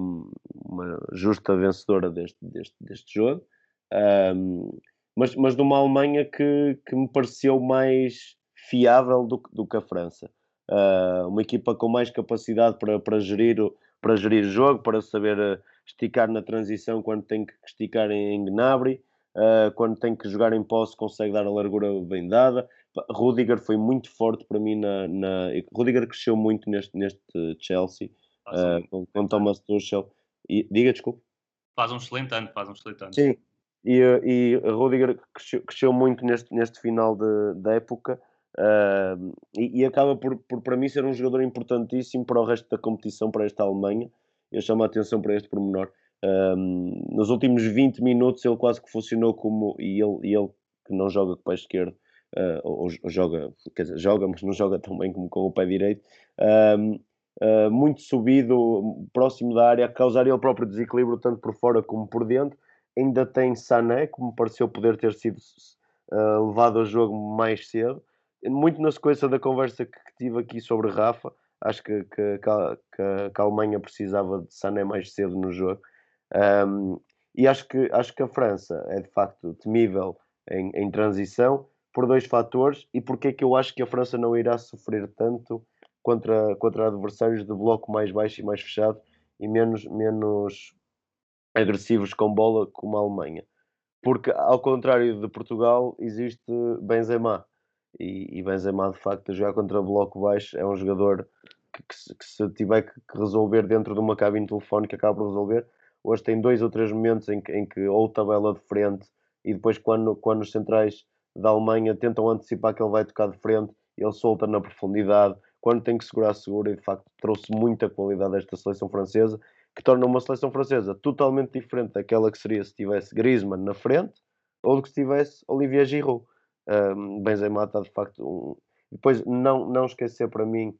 uma, justa vencedora deste, deste, deste jogo. Um, mas, mas de uma Alemanha que, que me pareceu mais fiável do, do que a França. Uh, uma equipa com mais capacidade para, para, gerir, o, para gerir o jogo, para saber uh, esticar na transição quando tem que esticar em, em Gnabry, uh, quando tem que jogar em posse consegue dar a largura bem dada. Rudiger foi muito forte para mim na, na... Rudiger cresceu muito neste, neste Chelsea com, com Thomas Tuchel. E, diga, desculpe. Faz um excelente ano, faz um excelente ano. Sim, e, e Rudiger cresceu, cresceu, muito neste, neste final de, da época uh, e, e, acaba por, por, para mim, ser um jogador importantíssimo para o resto da competição, para esta Alemanha. Eu chamo a atenção para este pormenor. Uh, nos últimos 20 minutos ele quase que funcionou como. E ele, e ele que não joga com o pé esquerdo, uh, ou, ou, joga, quer dizer, joga, mas não joga tão bem como com o pé direito. Uh, muito subido, próximo da área, a causar ele próprio desequilíbrio, tanto por fora como por dentro ainda tem Sané, que me pareceu poder ter sido uh, levado ao jogo mais cedo. Muito na sequência da conversa que, tive aqui sobre Rafa, acho que, que, que, a, que, a Alemanha precisava de Sané mais cedo no jogo. Um, e acho que, acho que a França é de facto temível em, em transição por dois fatores e porque é que eu acho que a França não irá sofrer tanto contra, contra adversários de bloco mais baixo e mais fechado e menos, menos agressivos com bola como a Alemanha. Porque, ao contrário de Portugal, existe Benzema. E, e Benzema, de facto, a jogar contra bloco baixo, é um jogador que, que, se, que, se, tiver que, resolver dentro de uma cabine telefónica acaba por resolver. Hoje tem dois ou três momentos em que, em que ou tabela de frente e depois quando, quando os centrais da Alemanha tentam antecipar que ele vai tocar de frente, ele solta na profundidade, quando tem que segurar, segura, e de facto trouxe muita qualidade a esta seleção francesa, que torna uma seleção francesa totalmente diferente daquela que seria se tivesse Griezmann na frente, ou do que se tivesse Olivier Giroud. Um, Benzema está de facto um... Depois, não, não esquecer para mim,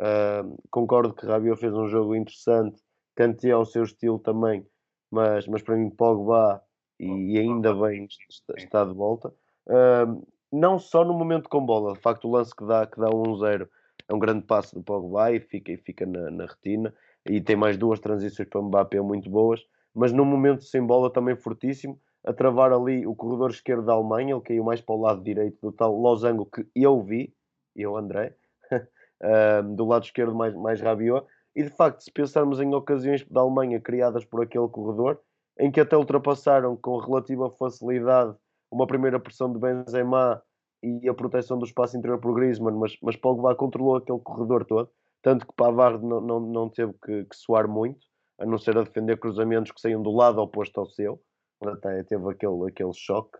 uh, concordo que Rabiot fez um jogo interessante, Kanté ao seu estilo também, mas, mas para mim Pogba, e, e ainda bem está, está de volta, uh, não só no momento com bola, de facto o lance que dá, que dá 1-0 é um grande passo do Pogba e fica, e fica na, na retina, e tem mais duas transições para Mbappé muito boas, mas no momento sem bola também fortíssimo, a travar ali o corredor esquerdo da Alemanha, ele caiu mais para o lado direito do tal losango que eu vi, eu André, do lado esquerdo mais, mais Rabiot, e de facto, se pensarmos em ocasiões da Alemanha criadas por aquele corredor, em que até ultrapassaram com relativa facilidade uma primeira pressão de Benzema e a proteção do espaço interior por Griezmann, mas, mas Pogba controlou aquele corredor todo, tanto que Pavard não, não, não teve que, que suar muito, a não ser a defender cruzamentos que saíam do lado oposto ao seu, até teve aquele, aquele choque.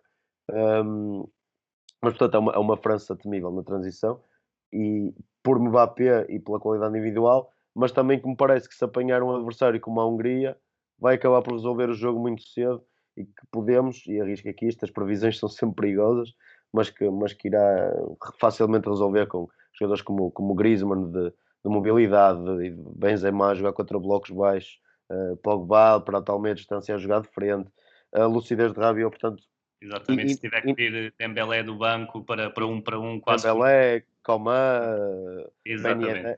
Um, mas, portanto, é uma, é uma França temível na transição e por Mbappé e pela qualidade individual, mas também que me parece que se apanhar um adversário como a Hungria vai acabar por resolver o jogo muito cedo e que podemos, e arrisco aqui, estas previsões são sempre perigosas, mas que, mas que irá facilmente resolver com jogadores como, como Griezmann de, de mobilidade e Benzema a jogar contra blocos baixos, uh, Pogba para tal meia distância a jogar de frente, a lucidez de Rabiot, portanto... Exatamente, e, se tiver que vir Dembélé do banco para, para um para um quase... Dembélé, Coman,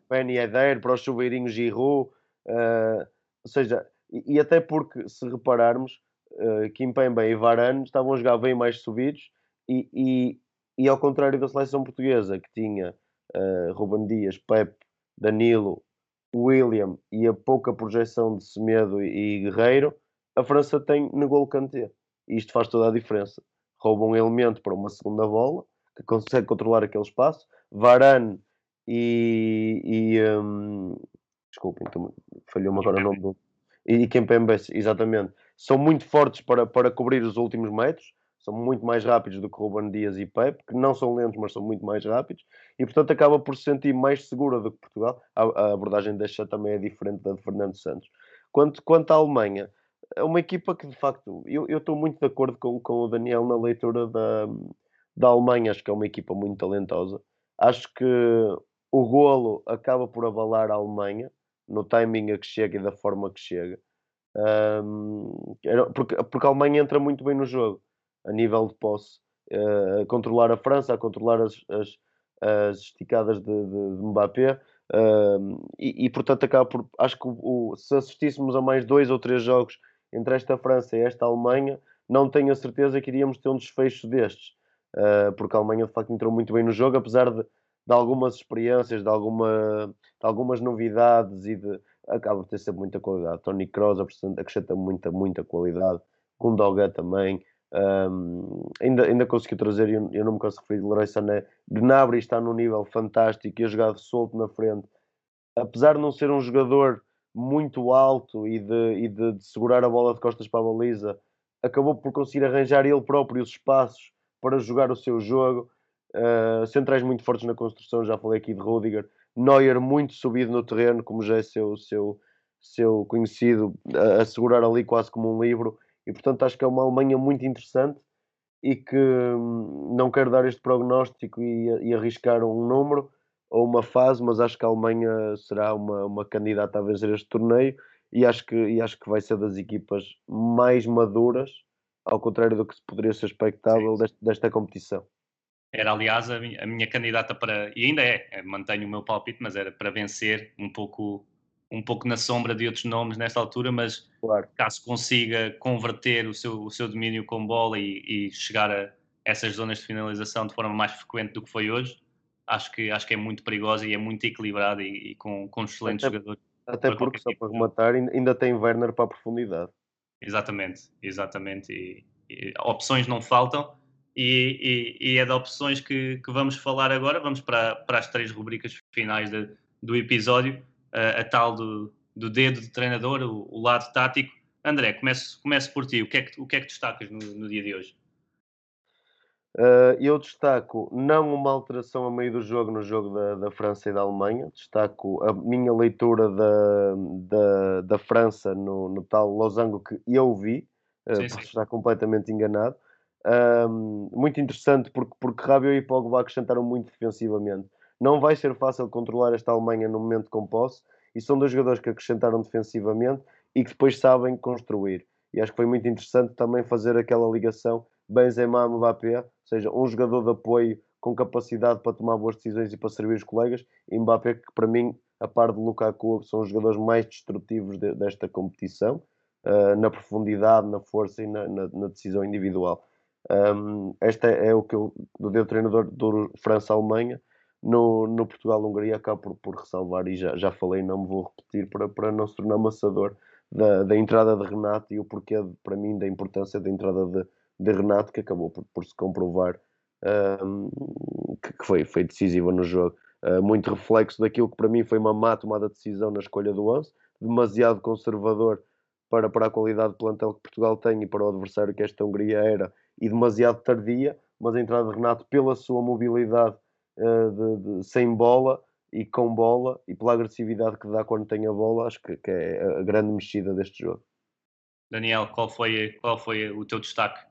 Ben Yedder, para os chuveirinhos Giroud, uh, ou seja, e, e, até porque, se repararmos, uh, Kimpembe e Varane estavam a jogar bem mais subidos e, e, e ao contrário da seleção portuguesa, que tinha uh, Ruben Dias, Pep, Danilo, William e a pouca projeção de Semedo e Guerreiro, a França tem N'Golo Kanté. E isto faz toda a diferença. Rouba um elemento para uma segunda bola, que consegue controlar aquele espaço. Varane e... e um, desculpem, falhou-me agora o nome do... E Kempembe, exatamente. São muito fortes para, para cobrir os últimos metros são muito mais rápidos do que Ruben Dias e Pepe, que não são lentos, mas são muito mais rápidos, e portanto acaba por se sentir mais segura do que Portugal. A, a abordagem desta também é diferente da de Fernando Santos. Quanto, quanto à Alemanha, é uma equipa que de facto eu estou muito de acordo com, com o Daniel na leitura da, da Alemanha, acho que é uma equipa muito talentosa. Acho que o golo acaba por avalar a Alemanha no timing a que chega e da forma que chega. Um, porque, porque a Alemanha entra muito bem no jogo a nível de posse, uh, a controlar a França, a controlar as, as, as esticadas de, de, de Mbappé. Uh, e, e, portanto acaba por acho que o, se assistíssemos a mais dois ou três jogos entre esta França e esta Alemanha, não tenho a certeza que iríamos ter um desfecho destes, uh, porque a Alemanha de facto entrou muito bem no jogo, apesar de, de algumas experiências, de, alguma, de algumas novidades e de acaba por ter sempre muita qualidade. Tony Kroos acrescenta muita, muita qualidade, Gundogan também. Um, ainda, ainda conseguiu trazer, eu, eu não me canso de referir, Leroy Sané. Gnabry está num nível fantástico e a jogado solto na frente. Apesar de não ser um jogador muito alto e de, e de, de, segurar a bola de costas para a baliza, acabou por conseguir arranjar ele próprio os espaços para jogar o seu jogo. Uh, centrais muito fortes na construção, já falei aqui de Rudiger. Neuer muito subido no terreno, como já é seu, seu, seu conhecido, a, a segurar ali quase como um livro e portanto acho que é uma Alemanha muito interessante e que hum, não quero dar este prognóstico e, e, arriscar um número ou uma fase, mas acho que a Alemanha será uma, uma candidata a vencer este torneio e acho, que, e acho que vai ser das equipas mais maduras, ao contrário do que poderia ser expectável desta, desta competição. Era, aliás, a minha, a minha, candidata para, e ainda é, mantenho o meu palpite, mas era para vencer um pouco um pouco na sombra de outros nomes nesta altura, mas claro. caso consiga converter o seu, o seu domínio com bola e, e, chegar a essas zonas de finalização de forma mais frequente do que foi hoje, acho que, acho que é muito perigosa e é muito equilibrada e, e com, com excelentes até, jogadores. Até porque, só para rematar, ainda tem Werner para a profundidade. Exatamente, exatamente. E, e opções não faltam. E, e, e, é de opções que, que, vamos falar agora. Vamos para, para as três rubricas finais de, do episódio, uh, a tal do, do dedo do treinador, o, o lado tático. André, comece, comece por ti. O que é que, o que, é que destacas no, no dia de hoje? Uh, eu destaco não uma alteração a meio do jogo no jogo da, da França e da Alemanha, destaco a minha leitura da, da, da França no, no tal losango que eu vi, uh, sim, estar completamente enganado. Um, muito interessante porque, porque Rabiot e Pogba acrescentaram muito defensivamente. Não vai ser fácil controlar esta Alemanha no momento com posse e são dois jogadores que acrescentaram defensivamente e que depois sabem construir. E acho que foi muito interessante também fazer aquela ligação Benzema-Mbappé, ou seja, um jogador de apoio com capacidade para tomar boas decisões e para servir os colegas, e Mbappé que para mim, a par de Lukaku, são os jogadores mais destrutivos de, desta competição, uh, na profundidade, na força e na, na, na decisão individual. Um, este é, o que eu, do treinador do França-Alemanha, no, no Portugal-Hungria, acabo por, por ressalvar, e já, já falei, não me vou repetir, para, para não se tornar amassador da, da entrada de Renato e o porquê, para mim, da importância da entrada de, de Renato, que acabou por, por se comprovar que, que, foi, foi decisiva no jogo. Uh, muito reflexo daquilo que para mim foi uma má tomada de decisão na escolha do 11, demasiado conservador para, para a qualidade de plantel que Portugal tem e para o adversário que esta Hungria era, e demasiado tardia, mas a entrada de Renato, pela sua mobilidade de, de, sem bola e com bola, e pela agressividade que dá quando tem a bola, acho que, que é a grande mexida deste jogo. Daniel, qual foi, qual foi o teu destaque?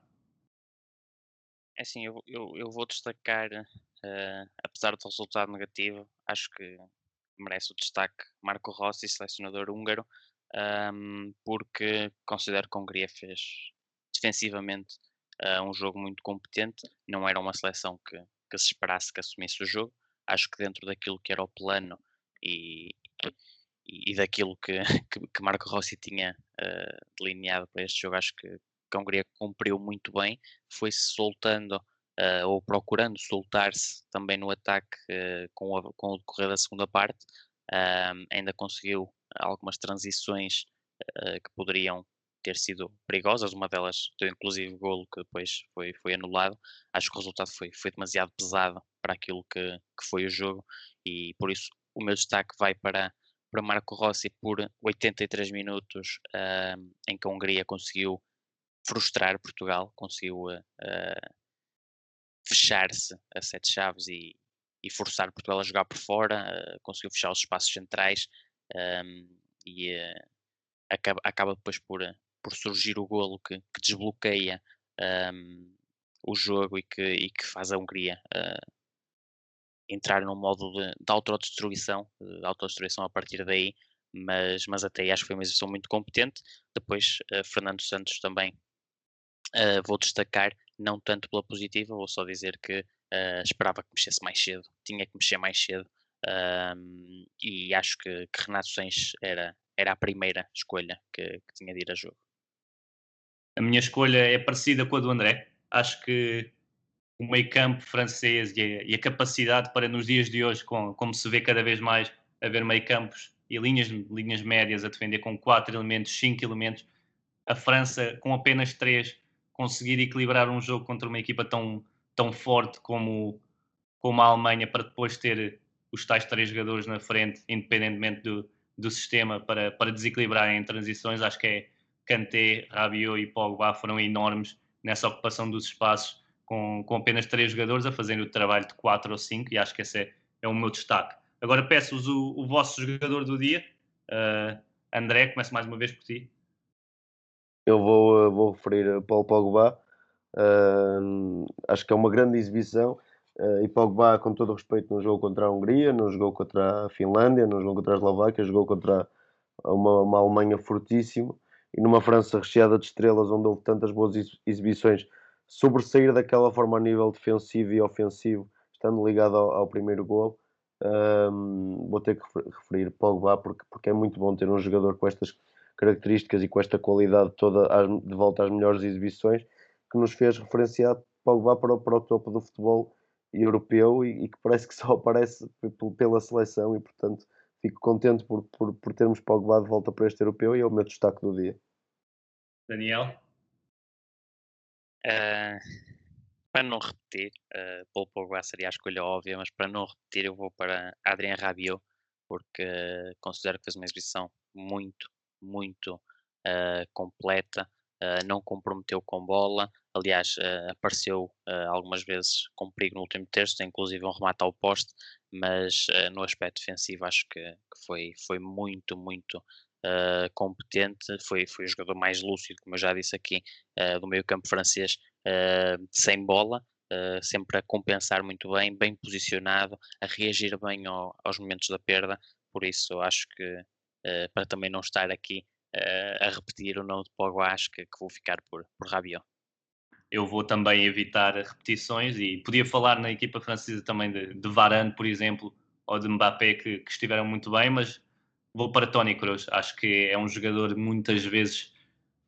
É assim, eu, eu, eu vou destacar, uh, apesar do resultado negativo, acho que merece o destaque Marco Rossi, selecionador húngaro, um, porque considero que a Hungria fez defensivamente uh, um jogo muito competente. Não era uma seleção que, que se esperasse que assumisse o jogo. Acho que dentro daquilo que era o plano e, e, daquilo que, que, que, Marco Rossi tinha uh, delineado para este jogo, acho que, a Hungria cumpriu muito bem, foi-se soltando uh, ou procurando soltar-se também no ataque uh, com, a, com o decorrer da segunda parte. Ainda conseguiu algumas transições que poderiam ter sido perigosas, uma delas deu inclusive golo que depois foi, foi anulado. Acho que o resultado foi, foi demasiado pesado para aquilo que, que foi o jogo e por isso o meu destaque vai para, para Marco Rossi por 83 minutos uh, em que a Hungria conseguiu frustrar Portugal, conseguiu uh, fechar-se a sete chaves e, e, forçar Portugal a jogar por fora, uh, conseguiu fechar os espaços centrais um, e acaba, acaba, depois por, por surgir o golo que, que desbloqueia um, o jogo e que, e que faz a Hungria entrar num modo de, de autodestruição, de autodestruição a partir daí, mas, mas até aí acho que foi uma exibição muito competente. Depois, Fernando Santos também Uh, vou destacar, não tanto pela positiva, vou só dizer que uh, esperava que mexesse mais cedo, tinha que mexer mais cedo uh, e acho que, que Renato Sanches era, era a primeira escolha que, que, tinha de ir a jogo. A minha escolha é parecida com a do André. Acho que o meio campo francês e a, e a capacidade para nos dias de hoje, com, como se vê cada vez mais, haver meio campos e linhas, linhas médias a defender com quatro elementos, cinco elementos, a França com apenas três conseguir equilibrar um jogo contra uma equipa tão, tão forte como, como a Alemanha para depois ter os tais três jogadores na frente, independentemente do, do sistema, para, para desequilibrar em transições. Acho que é Kanté, Rabiot e Pogba foram enormes nessa ocupação dos espaços com, com apenas três jogadores a fazerem o trabalho de quatro ou cinco e acho que esse é, é o meu destaque. Agora peço-vos o, o, vosso jogador do dia. Uh, André, começo mais uma vez por ti eu vou, eh, vou referir a Paulo Pogba. Uh, acho que é uma grande exibição. Uh, e Pogba, com todo o respeito, não jogou contra a Hungria, não jogou contra a Finlândia, não jogou contra a Eslováquia, jogou contra uma, uma Alemanha fortíssima e numa França recheada de estrelas, onde houve tantas boas exibições, sobressair daquela forma a nível defensivo e ofensivo, estando ligado ao, ao primeiro gol. Um, vou ter que referir Pogba porque, porque é muito bom ter um jogador com estas características e com esta qualidade toda de volta às melhores exibições, que nos fez referenciar Pogba para o, para o topo do futebol europeu e, e, que parece que só aparece pela seleção e portanto fico contente por, por, por termos Pogba de volta para este europeu e é o meu destaque do dia. Daniel? Uh, para não repetir, uh, Paul Pogba seria a escolha óbvia, mas para não repetir eu vou para Adrien Rabiot porque considero que fez uma exibição muito, muito uh, completa, uh, não comprometeu com bola, aliás, uh, apareceu algumas vezes com perigo no último terço, inclusive um remate ao poste, mas no aspecto defensivo acho que, que foi, foi muito, muito competente, foi, foi o jogador mais lúcido, como eu já disse aqui, do meio campo francês, sem bola, Uh, sempre a compensar muito bem, bem posicionado, a reagir bem ao, aos momentos da perda. Por isso, acho que uh, para também não estar aqui uh, a repetir o nome de Pogba, acho que, que, vou ficar por, por Rabiot. Eu vou também evitar repetições e podia falar na equipa francesa também de, de Varane, por exemplo, ou de Mbappé, que, que estiveram muito bem, mas vou para Tony Kroos. Acho que é um jogador muitas vezes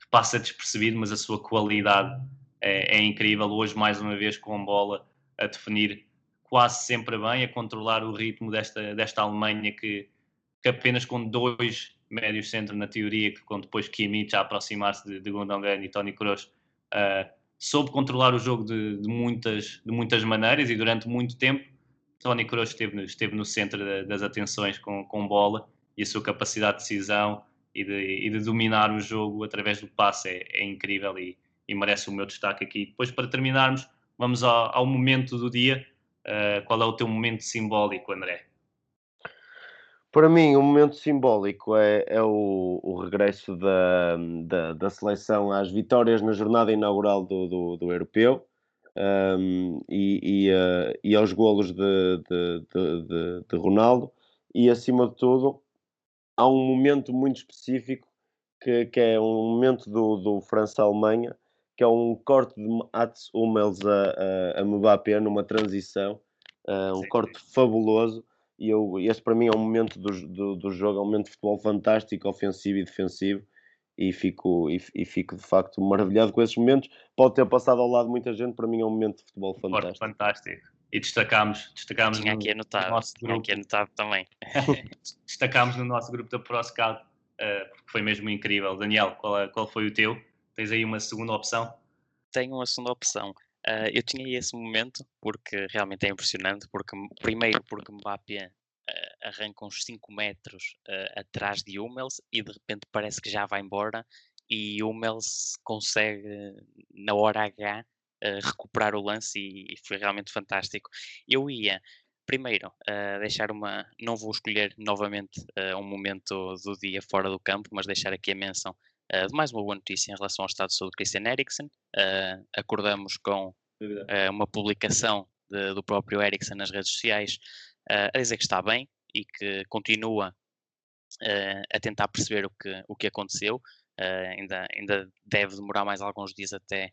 que passa despercebido, mas a sua qualidade é, é, incrível. Hoje, mais uma vez, com bola a definir quase sempre bem, a controlar o ritmo desta, desta Alemanha que, que apenas com dois médios centro na teoria, que com depois Kimmich a aproximar-se de, de Gundogan e Tony Kroos, uh, soube controlar o jogo de, de, muitas, de muitas maneiras e durante muito tempo Tony Kroos esteve, esteve no centro das atenções com, com bola e a sua capacidade de decisão e de, e de dominar o jogo através do passe é, é incrível e, e, merece o meu destaque aqui. Depois, para terminarmos, vamos ao, ao momento do dia. Uh, qual é o teu momento simbólico, André? Para mim, o um momento simbólico é, é o, o, regresso da, da, da, seleção às vitórias na jornada inaugural do, do, do Europeu um, e, e, uh, e, aos golos de, de, de, de, Ronaldo. E, acima de tudo, há um momento muito específico que, que é um momento do, do França-Alemanha, que é um corte de Mats Hummels a, a, a Mbappé numa transição, uh, um Sim. corte fabuloso e eu, este para mim é um momento do, do, do, jogo, é um momento de futebol fantástico, ofensivo e defensivo, e fico, e, e, fico de facto maravilhado com esses momentos. Pode ter passado ao lado muita gente, para mim é um momento de futebol fantástico. fantástico. E destacámos, destacámos Tinha aqui anotado, no nosso grupo. aqui anotado também. destacámos no nosso grupo da ProScout, uh, porque foi mesmo incrível. Daniel, qual, é, qual foi o teu? Tens aí uma segunda opção? Tenho uma segunda opção. Uh, eu tinha esse momento porque realmente é impressionante, porque primeiro porque Mbappé uh, arranca uns 5 metros uh, atrás de Hummels e de repente parece que já vai embora e Hummels consegue na hora H recuperar o lance e, e, foi realmente fantástico. Eu ia primeiro deixar uma, não vou escolher novamente um momento do dia fora do campo, mas deixar aqui a menção Uh, mais uma boa notícia em relação ao estado de saúde de Christian Eriksen. Uh, acordamos com uh, uma publicação de, do próprio Eriksen nas redes sociais a dizer que está bem e que continua a tentar perceber o que, o que aconteceu. ainda, ainda deve demorar mais alguns dias até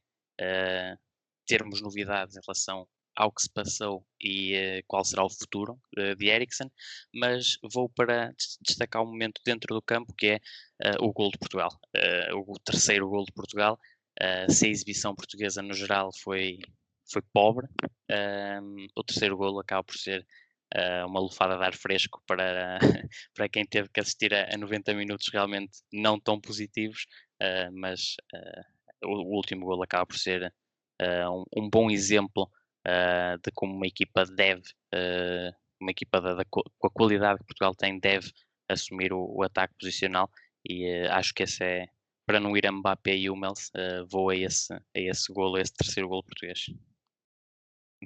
termos novidades em relação ao que se passou e uh, qual será o futuro uh, de Eriksen, mas vou para destacar um momento dentro do campo que é uh, o gol de Portugal, o terceiro gol de Portugal. se a exibição portuguesa no geral foi, foi pobre, o terceiro gol acaba por ser uma lufada de ar fresco para, para quem teve que assistir a, a 90 minutos realmente não tão positivos, mas o, último gol acaba por ser um bom exemplo uh, de como uma equipa deve, uh, uma equipa da, da, com a qualidade que Portugal tem, deve assumir o, o ataque posicional e uh, acho que esse é, para não ir a Mbappé e Hummels, vou a esse, a esse golo, a esse terceiro golo português.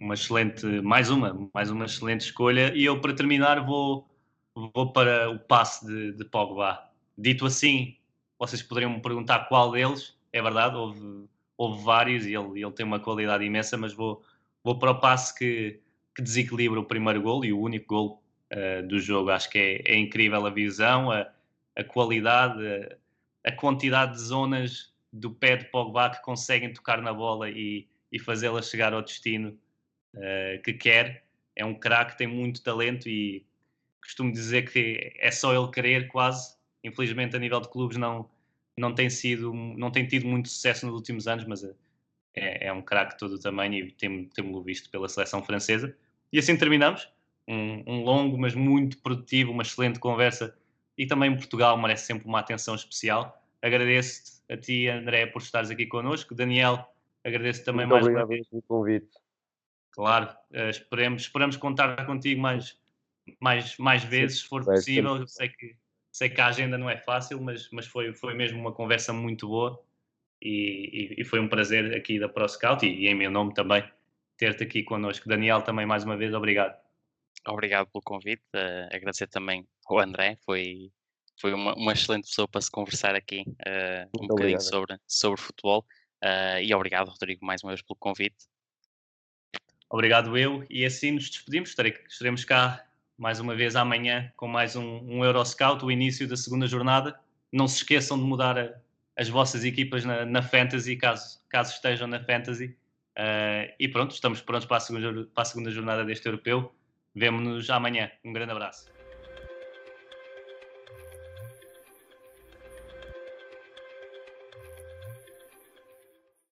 Uma excelente, mais uma, mais uma excelente escolha e eu para terminar vou, vou para o passe de, de Pogba. Dito assim, vocês poderiam me perguntar qual deles, é verdade, houve, houve vários e ele, ele tem uma qualidade imensa, mas vou, vou para o passe que, que desequilibra o primeiro gol e o único gol uh, do jogo. Acho que é, é incrível a visão, a, a qualidade, a, a, quantidade de zonas do pé de Pogba que conseguem tocar na bola e, e fazê-la chegar ao destino uh, que quer. É um craque, tem muito talento e costumo dizer que é só ele querer quase. Infelizmente a nível de clubes não, não tem sido, não tem tido muito sucesso nos últimos anos, mas é, é um craque todo o tamanho e temos-lo visto pela seleção francesa. E assim terminamos. Um, um, longo, mas muito produtivo, uma excelente conversa. E também Portugal merece sempre uma atenção especial. Agradeço-te a ti, André, por estares aqui connosco. Daniel, agradeço também muito mais uma vez pelo convite. Claro, uh, esperemos, esperamos contar contigo mais, mais, mais vezes, se for possível. sei que, sei que a agenda não é fácil, mas, mas foi, foi mesmo uma conversa muito boa e, e- e foi um prazer aqui da ProScout e, e em meu nome também ter-te aqui connosco. Daniel, também mais uma vez, obrigado. Obrigado pelo convite. eh, agradecer também ao André, foi, foi uma, uma excelente pessoa para se conversar aqui eh, um Muito bocadinho obrigado. sobre, sobre futebol. eh, e obrigado, Rodrigo, mais uma vez pelo convite. Obrigado eu e assim nos despedimos. Estarei- Estaremos cá mais uma vez amanhã com mais um, um Euroscout, o início da segunda jornada. Não se esqueçam de mudar a- as vossas equipas na, na Fantasy, caso, caso estejam na Fantasy. Eh, e pronto, estamos prontos para a, segunda, para a segunda jornada deste europeu. Vemo-nos amanhã. Um grande abraço.